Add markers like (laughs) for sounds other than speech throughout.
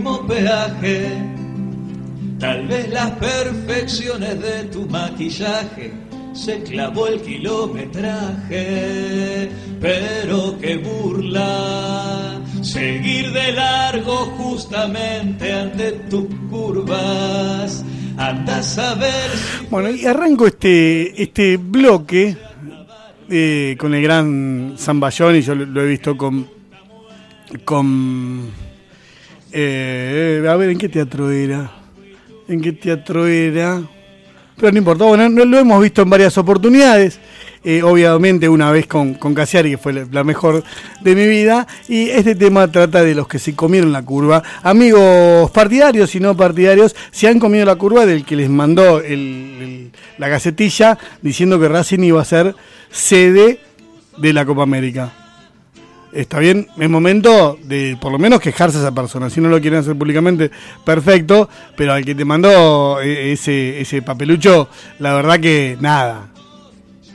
último peaje. Tal vez las perfecciones de tu maquillaje se clavó el kilometraje, pero qué burla seguir de largo justamente ante tus curvas. Andas a ver. Bueno, y arranco este, este bloque eh, con el gran Zamballón y yo lo, he visto con. con eh, a ver, ¿en qué teatro era? ¿En qué teatro era? Pero no importa, bueno, lo hemos visto en varias oportunidades. Eh, obviamente una vez con, con Casiari, que fue la mejor de mi vida, y este tema trata de los que se comieron la curva. Amigos partidarios y no partidarios, se han comido la curva del que les mandó la gacetilla diciendo que Racing iba a ser sede de la Copa América. Está bien, es momento de por lo menos quejarse a esa persona. Si no lo quieren hacer públicamente, perfecto. Pero al que te mandó eh, ese, ese papelucho, la verdad que nada.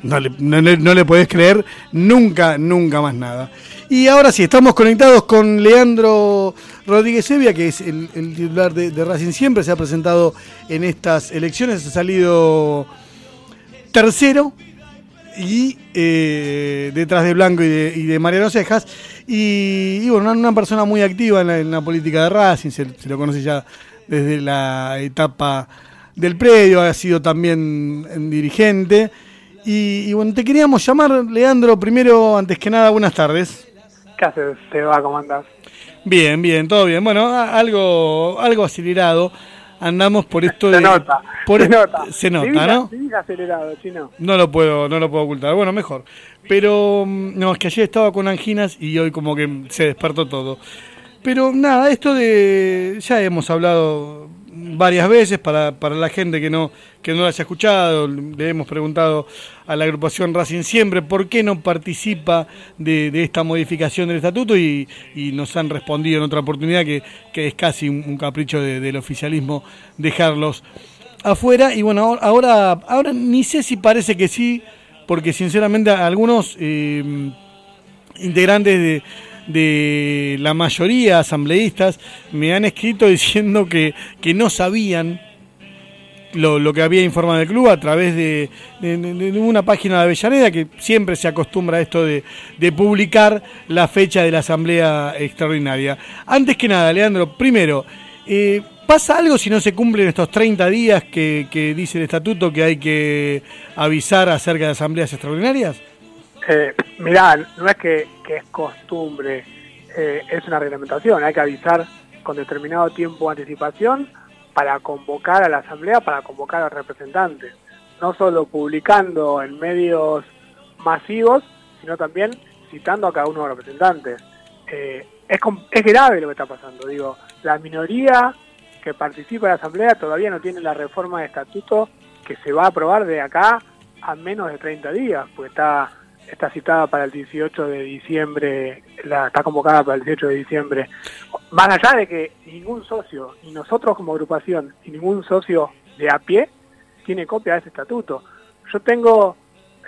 No le, no, le podés creer nunca, nunca más nada. Y ahora sí, estamos conectados con Leandro Rodríguez Evia, que es el, titular de, de, Racing Siempre, se ha presentado en estas elecciones, ha salido tercero y eh, detrás de Blanco y de, Mariano Cejas. Y, bueno, una, persona muy activa en la, política de Racing, se, lo conoce ya desde la etapa del predio, ha sido también dirigente. Y, bueno, te queríamos llamar, Leandro, primero, antes que nada, buenas tardes. ¿Qué haces, va ¿Cómo andás? Bien, bien, todo bien. Bueno, algo, algo acelerado andamos por esto se Nota, se nota, se nota, ¿no? acelerado, no. No lo puedo, no lo puedo ocultar. Bueno, mejor. Pero mm, no, es que ayer estaba con anginas y hoy como que se despertó todo. Pero nada, esto de ya hemos hablado varias veces para, para la gente que no, que no lo haya escuchado. Le hemos preguntado a la agrupación Racing Siempre por qué no participa de, esta modificación del estatuto y, nos han respondido en otra oportunidad que, es casi un, capricho del oficialismo dejarlos afuera. Y bueno, ahora, ahora ni sé si parece que sí, porque sinceramente algunos eh, integrantes de de la mayoría asambleístas me han escrito (laughs) diciendo que, que no sabían lo, lo, que había informado el club a través de, una página de Avellaneda que siempre se acostumbra a esto de, publicar la fecha de la asamblea extraordinaria. Antes que nada, Leandro, primero, eh, ¿pasa algo si no se cumplen estos 30 días que, que dice el estatuto que hay que avisar acerca de asambleas extraordinarias? Eh, mirá, no es que, es costumbre, eh, es una reglamentación, hay que avisar con determinado tiempo de anticipación para convocar a la asamblea, para convocar a representantes, no solo publicando en medios masivos, sino también citando a cada uno de los representantes. Eh, es, es grave lo que está pasando, digo, la minoría que participa en la asamblea todavía no tiene la reforma de estatuto que se va a aprobar de acá a menos de 30 días, pues está está citada para el 18 de diciembre, la, está convocada para el 18 de diciembre. Más allá de que ningún socio, y nosotros como agrupación, y ningún socio de a pie, tiene copia de ese estatuto. Yo tengo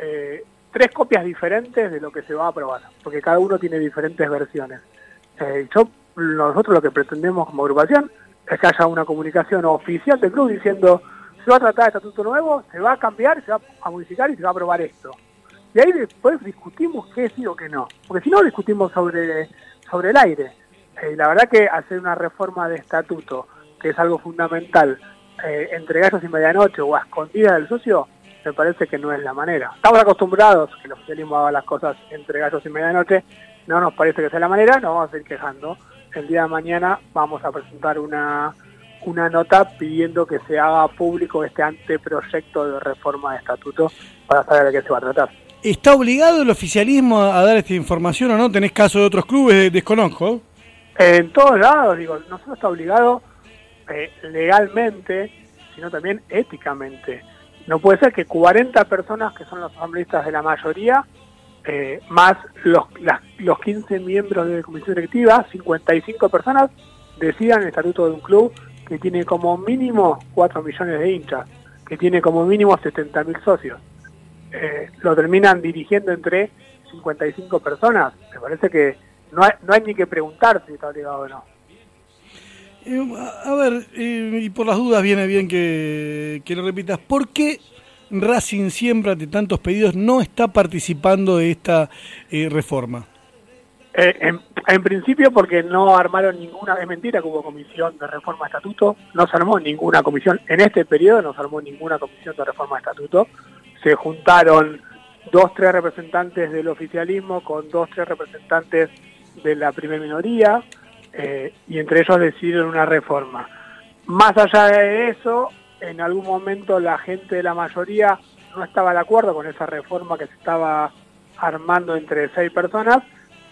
eh, tres copias diferentes de lo que se va a aprobar, porque cada uno tiene diferentes versiones. Eh, yo, nosotros lo que pretendemos como agrupación es que haya una comunicación oficial del club diciendo se va a tratar de estatuto nuevo, se va a cambiar, se va a modificar y se va a aprobar esto. Y ahí después discutimos qué sí o qué no. Porque si no, discutimos sobre, sobre el aire. Eh, la verdad que hacer una reforma de estatuto, que es algo fundamental, eh, entre gallos y medianoche o a escondidas del socio, me parece que no es la manera. Estamos acostumbrados que el oficialismo haga las cosas entre gallos y medianoche, no nos parece que sea la manera, nos vamos a ir quejando. El día de mañana vamos a presentar una, una nota pidiendo que se haga público este anteproyecto de reforma de estatuto para saber de qué se va a tratar. ¿Está obligado el oficialismo a dar esta información o no? ¿Tenés caso de otros clubes? Desconozco. En todos lados, digo, no solo está obligado eh, legalmente, sino también éticamente. No puede ser que 40 personas, que son los asambleístas de la mayoría, eh, más los, los 15 miembros de la comisión directiva, 55 personas, decidan el estatuto de un club que tiene como mínimo 4 millones de hinchas, que tiene como mínimo 70 mil socios. Eh, lo terminan dirigiendo entre 55 personas. Me parece que no hay, no hay ni que preguntar si está obligado o no. Eh, a ver, eh, y por las dudas viene bien que, que lo repitas. ¿Por qué Racing siempre ante tantos pedidos no está participando de esta eh, reforma? En, en, principio porque no armaron ninguna, es mentira que hubo comisión de reforma de estatuto, no se armó ninguna comisión, en este periodo no se armó ninguna comisión de reforma de estatuto, se juntaron dos, tres representantes del oficialismo con dos, tres representantes de la primera minoría, eh, y entre ellos decidieron una reforma. Más allá de eso, en algún momento la gente de la mayoría no estaba de acuerdo con esa reforma que se estaba armando entre seis personas,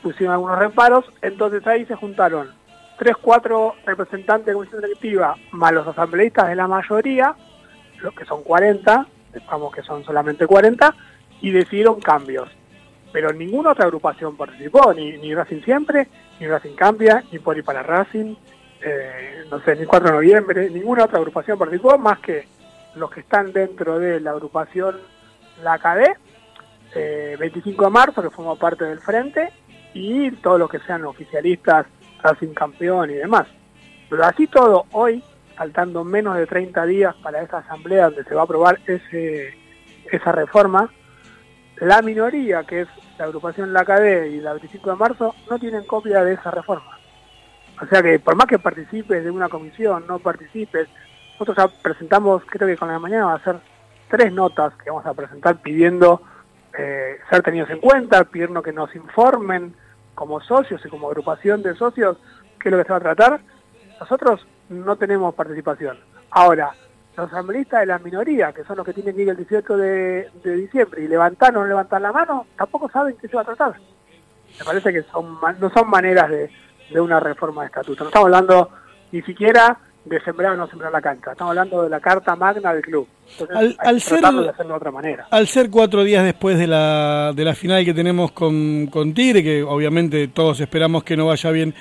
pusieron algunos reparos, entonces ahí se juntaron tres, cuatro representantes de comisión directiva, más los asambleístas de la mayoría, los que son 40, digamos que son solamente 40, y decidieron cambios. Pero ninguna otra agrupación participó, ni, Racing Siempre, ni Racing Cambia, ni Poli para Racing, eh, no sé, ni 4 de noviembre, ninguna otra agrupación participó, más que los que están dentro de la agrupación La CADE, 25 de marzo, que forma parte del frente, y todos los que sean oficialistas, Racing Campeón y demás. Pero así todo, hoy, faltando menos de 30 días para esa asamblea donde se va a aprobar ese, esa reforma, la minoría, que es la agrupación La CADE y la 25 de marzo, no tienen copia de esa reforma. O sea que por más que participes de una comisión, no participes, nosotros ya presentamos, creo que con la mañana va a ser tres notas que vamos a presentar pidiendo eh, ser tenidos en cuenta, pidiendo que nos informen como socios y como agrupación de socios qué es lo que se va a tratar. Nosotros no tenemos participación. Ahora, los asambleístas de la minoría, que son los que tienen que ir el 18 de, diciembre y levantar o no levantar la mano, tampoco saben qué se va a tratar. Me parece que son no son maneras de, una reforma de estatuto. No estamos hablando ni siquiera de sembrar o no sembrar la cancha. Estamos hablando de la carta magna del club. al, ser, de hacerlo de otra manera. Al ser cuatro días después de la, de la final que tenemos con, con Tigre, que obviamente todos esperamos que no vaya bien,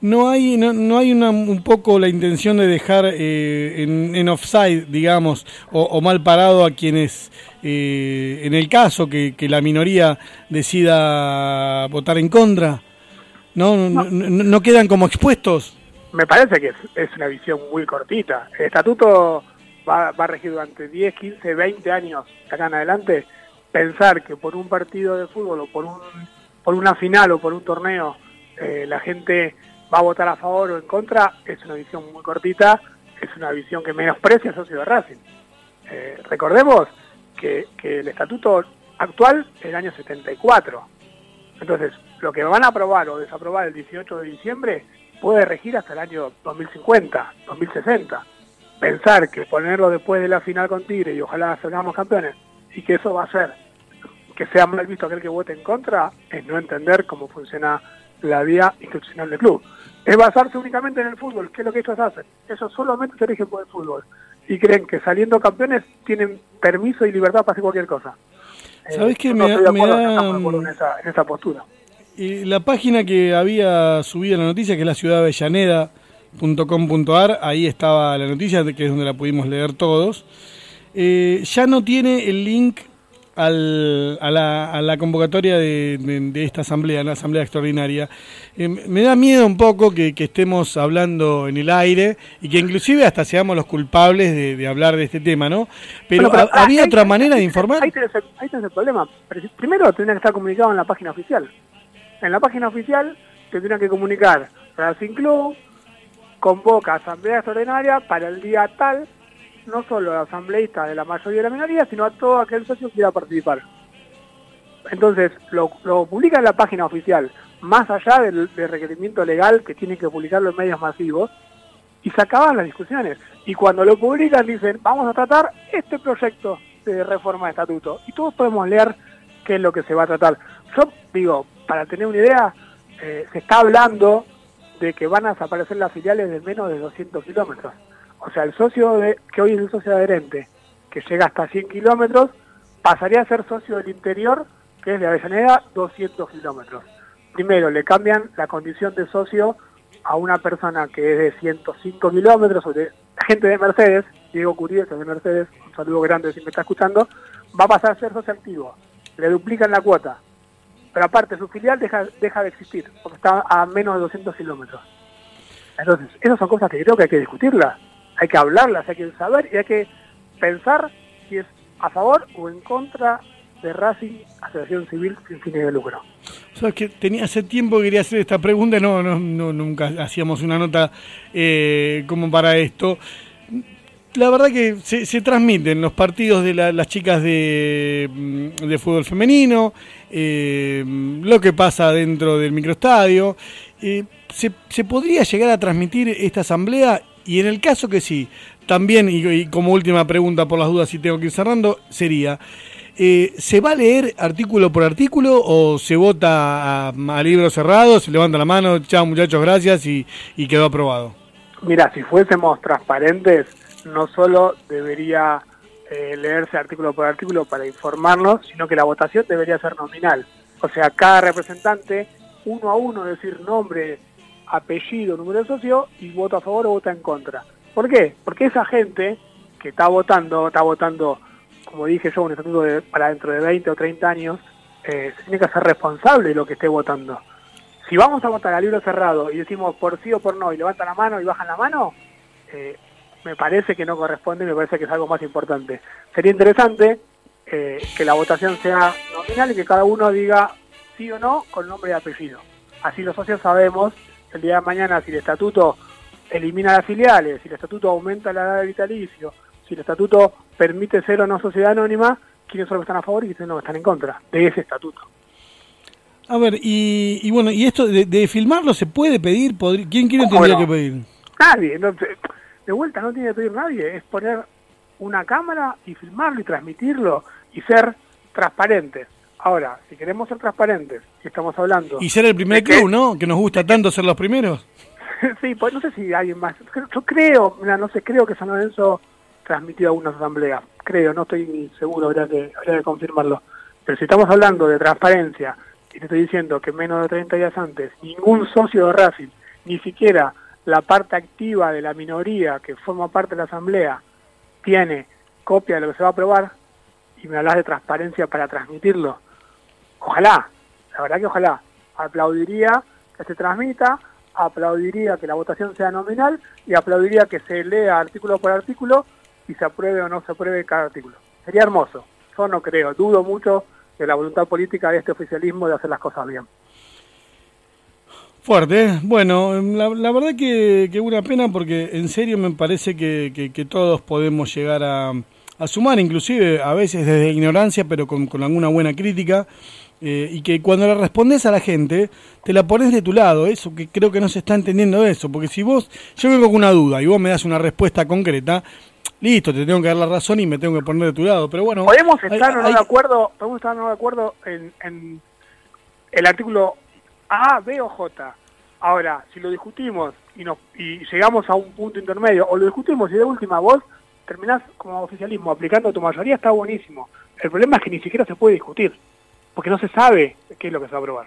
no hay no, no hay una, un poco la intención de dejar eh, en, en, offside, digamos, o, mal parado a quienes, eh, en el caso que, que, la minoría decida votar en contra, ¿no? No, no, quedan como expuestos. Me parece que es, una visión muy cortita. El estatuto va, va a regir durante 10, 15, 20 años acá en adelante. Pensar que por un partido de fútbol o por, un, por una final o por un torneo eh, la gente va a votar a favor o en contra, es una visión muy cortita, es una visión que menosprecia al socio de Racing. Eh, recordemos que, el estatuto actual es el año 74. Entonces, lo que van a aprobar o desaprobar el 18 de diciembre puede regir hasta el año 2050, 2060. Pensar que ponerlo después de la final con Tigre y ojalá salgamos campeones y que eso va a hacer que sea mal visto aquel que vote en contra es no entender cómo funciona la vía institucional del club es basarse únicamente en el fútbol, que es lo que ellos hacen. Ellos solamente se rigen por el fútbol. Y creen que saliendo campeones tienen permiso y libertad para hacer cualquier cosa. ¿Sabes qué? me, da... en, esa, en esa postura. Y la página que había subido la noticia, que es la ciudad de Avellaneda.com.ar, ahí estaba la noticia, que es donde la pudimos leer todos. Eh, ya no tiene el link al, a, la, a, la, convocatoria de, de, esta asamblea, la asamblea extraordinaria. Eh, me da miedo un poco que, que, estemos hablando en el aire y que inclusive hasta seamos los culpables de, de hablar de este tema, ¿no? Pero, ¿había otra manera de informar? Ahí tenés, el, problema. Primero tendría que estar comunicado en la página oficial. En la página oficial tendrían que comunicar Racing Club convoca asamblea extraordinaria para el día tal no solo a asambleístas de la mayoría de la minoría, sino a todo aquel socio que quiera participar. Entonces, lo, lo publica en la página oficial, más allá del, requerimiento legal que tienen que publicarlo en medios masivos, y se acaban las discusiones. Y cuando lo publican dicen, vamos a tratar este proyecto de reforma de estatuto. Y todos podemos leer qué es lo que se va a tratar. Yo digo, para tener una idea, eh, se está hablando de que van a desaparecer las filiales de menos de 200 kilómetros. O sea, el socio de, que hoy es el socio adherente, que llega hasta 100 kilómetros, pasaría a ser socio del interior, que es de Avellaneda, 200 kilómetros. Primero, le cambian la condición de socio a una persona que es de 105 kilómetros, o de gente de Mercedes, Diego Curie, que es de Mercedes, un saludo grande si me está escuchando, va a pasar a ser socio activo. Le duplican la cuota. Pero aparte, su filial deja, deja de existir, porque está a menos de 200 kilómetros. Entonces, esas son cosas que creo que hay que discutirlas, hay que hablarlas, hay que saber y hay que pensar si es a favor o en contra de Racing Asociación Civil sin fines de lucro. Sabes que tenía hace tiempo que quería hacer esta pregunta, no, no, no nunca hacíamos una nota eh, como para esto. La verdad que se, se transmiten los partidos de las chicas de, mm, de, fútbol femenino, eh, lo que pasa dentro del microestadio. Eh, se, se, podría llegar a transmitir esta asamblea? Y en el caso que sí, también, y, como última pregunta por las dudas, si tengo que ir cerrando, sería, eh, ¿se va a leer artículo por artículo o se vota a, a libro cerrado, se levanta la mano, chao muchachos, gracias y, y quedó aprobado? Mira, si fuésemos transparentes, no solo debería eh, leerse artículo por artículo para informarnos, sino que la votación debería ser nominal. O sea, cada representante, uno a uno, decir nombre, apellido, número de socio, y voto a favor o vota en contra. ¿Por qué? Porque esa gente que está votando, está votando, como dije yo, un estatuto de, para dentro de 20 o 30 años, eh, tiene que hacer responsable de lo que esté votando. Si vamos a votar a libro cerrado y decimos por sí o por no, y levantan la mano y bajan la mano, eh, me parece que no corresponde, me parece que es algo más importante. Sería interesante eh, que la votación sea nominal y que cada uno diga sí o no con nombre y apellido. Así los socios sabemos el día de mañana si el estatuto elimina las filiales, si el estatuto aumenta la edad de vitalicio, si el estatuto permite ser o no sociedad anónima, quiénes son los que están a favor y quiénes son los que están en contra de ese estatuto. A ver, y, y bueno, ¿y esto de, de, filmarlo se puede pedir? ¿Quién quiere tendría no? que pedir? Nadie, no, de vuelta no tiene que pedir nadie, es poner una cámara y filmarlo y transmitirlo y ser transparentes. Ahora, si queremos ser transparentes, y estamos hablando... Y ser el primer club, que, ¿no? Que nos gusta tanto ser los primeros. (laughs) sí, pues no sé si alguien más... Yo creo, mira, no sé, creo que San Lorenzo transmitió algunas asambleas. Creo, no estoy ni seguro, habría que, habría que confirmarlo. Pero si estamos hablando de transparencia, y te estoy diciendo que menos de 30 días antes, ningún socio de Racing, ni siquiera la parte activa de la minoría que forma parte de la asamblea, tiene copia de lo que se va a aprobar, y me hablas de transparencia para transmitirlo, ojalá, la verdad que ojalá, aplaudiría que se transmita, aplaudiría que la votación sea nominal y aplaudiría que se lea artículo por artículo y se apruebe o no se apruebe cada artículo. Sería hermoso. Yo no creo, dudo mucho de la voluntad política de este oficialismo de hacer las cosas bien. Fuerte, ¿eh? bueno, la, verdad que, que, una pena porque en serio me parece que, todos podemos llegar a, sumar, inclusive a veces desde ignorancia, pero con alguna buena crítica, eh, y que cuando le respondes a la gente, te la pones de tu lado, eso que creo que no se está entendiendo eso, porque si vos, yo vengo con una duda y vos me das una respuesta concreta, listo, te tengo que dar la razón y me tengo que poner de tu lado, pero bueno... Podemos estar hay, no hay... de acuerdo, podemos estar no de acuerdo en, en el artículo A, B o J. Ahora, si lo discutimos y, nos, y llegamos a un punto intermedio, o lo discutimos y de última vos terminás como oficialismo aplicando tu mayoría, está buenísimo. El problema es que ni siquiera se puede discutir, porque no se sabe qué es lo que se va a aprobar.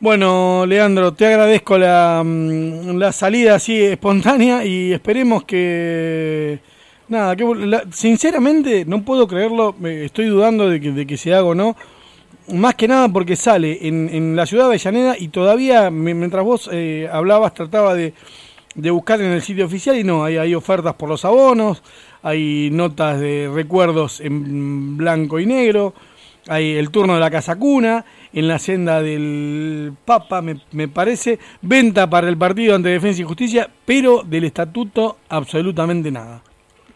Bueno, Leandro, te agradezco la, la salida así espontánea y esperemos que... Nada, que la, sinceramente no puedo creerlo, estoy dudando de que, de que se haga o no, más que nada porque sale en, en la ciudad de Avellaneda y todavía, mientras vos eh, hablabas, trataba de, de, buscar en el sitio oficial y no, hay, hay, ofertas por los abonos, hay notas de recuerdos en blanco y negro, hay el turno de la casa cuna, en la senda del Papa, me, me parece, venta para el partido ante Defensa y Justicia, pero del estatuto absolutamente nada.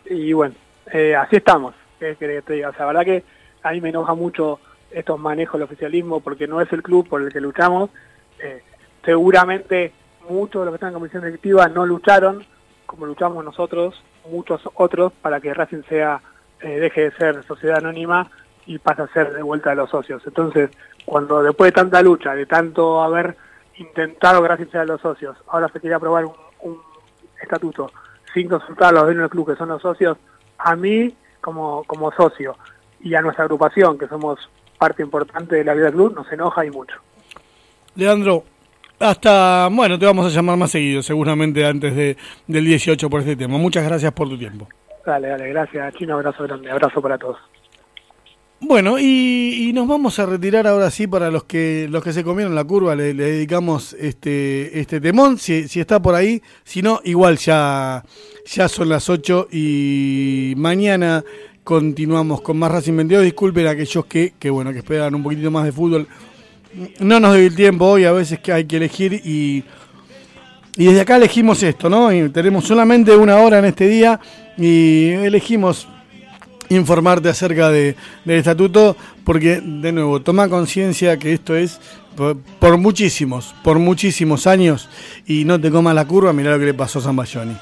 Y bueno, eh, así estamos, ¿qué querés que te diga? O sea, la verdad que a mí me enoja mucho estos manejos del oficialismo porque no es el club por el que luchamos. Eh, seguramente muchos de los que están en comisión directiva no lucharon como luchamos nosotros, muchos otros, para que Racing sea eh, deje de ser sociedad anónima y pase a ser de vuelta de los socios. Entonces, cuando después de tanta lucha, de tanto haber intentado sea de los socios, ahora se quiere aprobar un, un estatuto sin consultar a los dueños del club que son los socios, a mí como, como socio y a nuestra agrupación, que somos parte importante de la vida del club, nos enoja y mucho. Leandro, hasta, bueno, te vamos a llamar más seguido, seguramente antes de, del 18 por este tema. Muchas gracias por tu tiempo. Dale, dale, gracias, Chino, abrazo grande, abrazo para todos. Bueno, y, nos vamos a retirar ahora sí para los que los que se comieron la curva, le, dedicamos este este temón, si, si, está por ahí, si no, igual ya, ya son las 8 y mañana continuamos con más Racing 22. Disculpen a aquellos que, que bueno, que esperan un poquitito más de fútbol. No nos doy el tiempo hoy, a veces que hay que elegir y, y desde acá elegimos esto, ¿no? Y tenemos solamente una hora en este día y elegimos informarte acerca de, del estatuto, porque de nuevo, toma conciencia que esto es por, muchísimos, por muchísimos años y no te comas la curva, mirá lo que le pasó a San Bayoni.